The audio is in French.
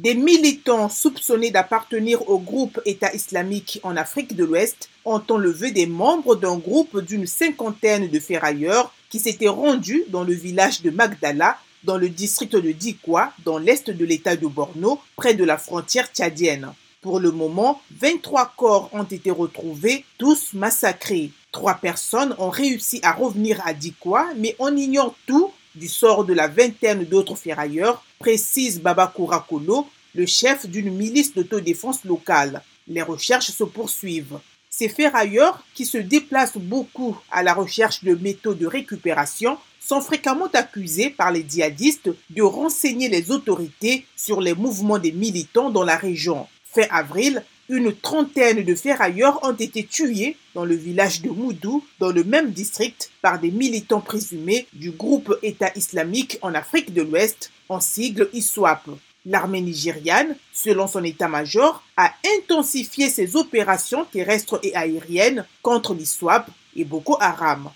Des militants soupçonnés d'appartenir au groupe État islamique en Afrique de l'Ouest ont enlevé des membres d'un groupe d'une cinquantaine de ferrailleurs qui s'étaient rendus dans le village de Magdala, dans le district de Dikwa, dans l'est de l'État de Borno, près de la frontière tchadienne. Pour le moment, 23 corps ont été retrouvés, tous massacrés. Trois personnes ont réussi à revenir à Dikwa, mais on ignore tout du sort de la vingtaine d'autres ferrailleurs, précise Babakura Kolo, le chef d'une milice d'autodéfense locale. Les recherches se poursuivent. Ces ferrailleurs, qui se déplacent beaucoup à la recherche de méthodes de récupération, sont fréquemment accusés par les djihadistes de renseigner les autorités sur les mouvements des militants dans la région. Fin avril, une trentaine de ferrailleurs ont été tués dans le village de Moudou, dans le même district, par des militants présumés du groupe État islamique en Afrique de l'Ouest, en sigle ISWAP. L'armée nigériane, selon son état-major, a intensifié ses opérations terrestres et aériennes contre l'ISWAP et Boko Haram.